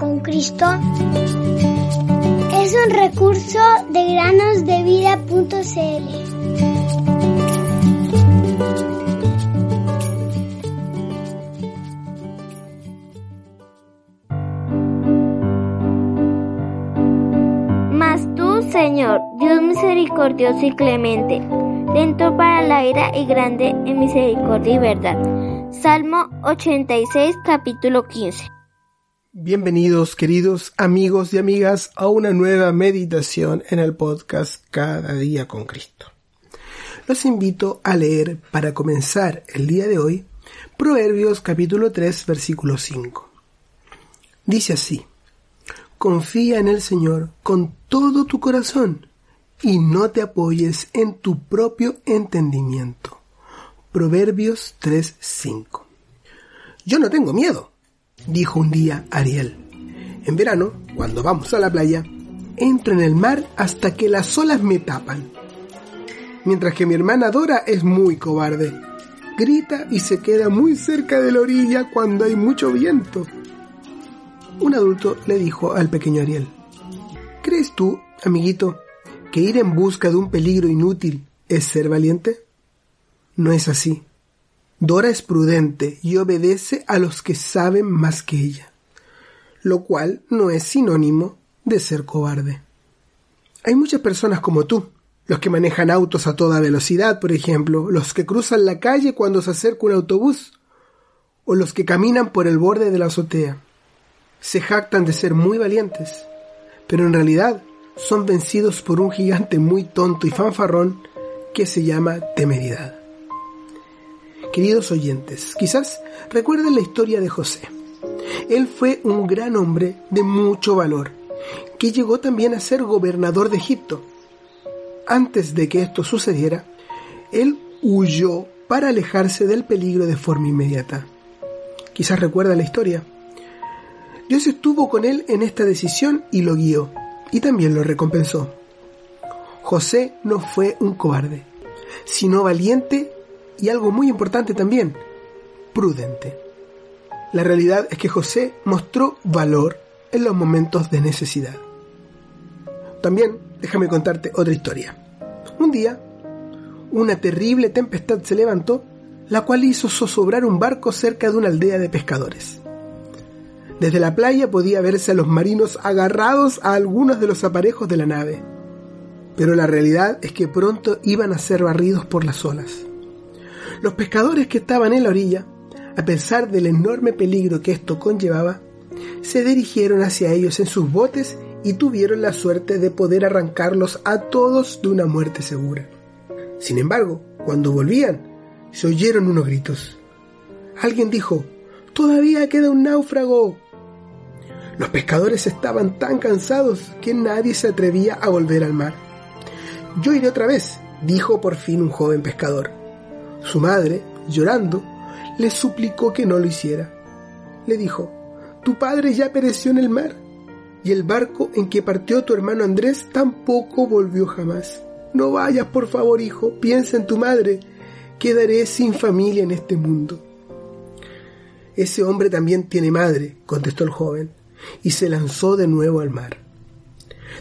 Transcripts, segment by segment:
con Cristo es un recurso de granosdevida.cl. Mas tú, Señor, Dios misericordioso y clemente, lento para la ira y grande en misericordia y verdad. Salmo 86, capítulo 15. Bienvenidos queridos amigos y amigas a una nueva meditación en el podcast Cada día con Cristo. Los invito a leer para comenzar el día de hoy Proverbios capítulo 3 versículo 5. Dice así, Confía en el Señor con todo tu corazón y no te apoyes en tu propio entendimiento. Proverbios 3:5. Yo no tengo miedo, dijo un día Ariel. En verano, cuando vamos a la playa, entro en el mar hasta que las olas me tapan. Mientras que mi hermana Dora es muy cobarde. Grita y se queda muy cerca de la orilla cuando hay mucho viento. Un adulto le dijo al pequeño Ariel, ¿Crees tú, amiguito, que ir en busca de un peligro inútil es ser valiente? No es así. Dora es prudente y obedece a los que saben más que ella, lo cual no es sinónimo de ser cobarde. Hay muchas personas como tú, los que manejan autos a toda velocidad, por ejemplo, los que cruzan la calle cuando se acerca un autobús, o los que caminan por el borde de la azotea. Se jactan de ser muy valientes, pero en realidad son vencidos por un gigante muy tonto y fanfarrón que se llama temeridad. Queridos oyentes, quizás recuerden la historia de José. Él fue un gran hombre de mucho valor, que llegó también a ser gobernador de Egipto. Antes de que esto sucediera, él huyó para alejarse del peligro de forma inmediata. Quizás recuerda la historia. Dios estuvo con él en esta decisión y lo guió, y también lo recompensó. José no fue un cobarde, sino valiente y algo muy importante también, prudente. La realidad es que José mostró valor en los momentos de necesidad. También déjame contarte otra historia. Un día, una terrible tempestad se levantó, la cual hizo zozobrar un barco cerca de una aldea de pescadores. Desde la playa podía verse a los marinos agarrados a algunos de los aparejos de la nave, pero la realidad es que pronto iban a ser barridos por las olas. Los pescadores que estaban en la orilla, a pesar del enorme peligro que esto conllevaba, se dirigieron hacia ellos en sus botes y tuvieron la suerte de poder arrancarlos a todos de una muerte segura. Sin embargo, cuando volvían, se oyeron unos gritos. Alguien dijo, Todavía queda un náufrago. Los pescadores estaban tan cansados que nadie se atrevía a volver al mar. Yo iré otra vez, dijo por fin un joven pescador. Su madre, llorando, le suplicó que no lo hiciera. Le dijo, Tu padre ya pereció en el mar, y el barco en que partió tu hermano Andrés tampoco volvió jamás. No vayas, por favor, hijo, piensa en tu madre. Quedaré sin familia en este mundo. Ese hombre también tiene madre, contestó el joven, y se lanzó de nuevo al mar.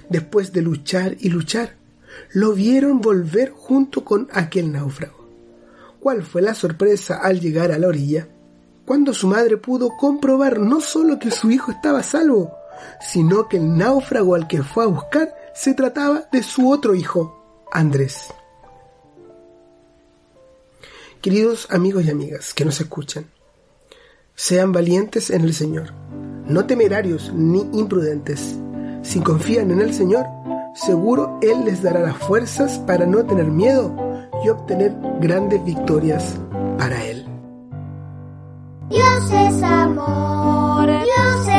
Después de luchar y luchar, lo vieron volver junto con aquel náufrago. ¿Cuál fue la sorpresa al llegar a la orilla? Cuando su madre pudo comprobar no solo que su hijo estaba salvo, sino que el náufrago al que fue a buscar se trataba de su otro hijo, Andrés. Queridos amigos y amigas que nos escuchan, sean valientes en el Señor, no temerarios ni imprudentes. Si confían en el Señor, seguro Él les dará las fuerzas para no tener miedo y obtener grandes victorias para Él. Dios es amor, Dios es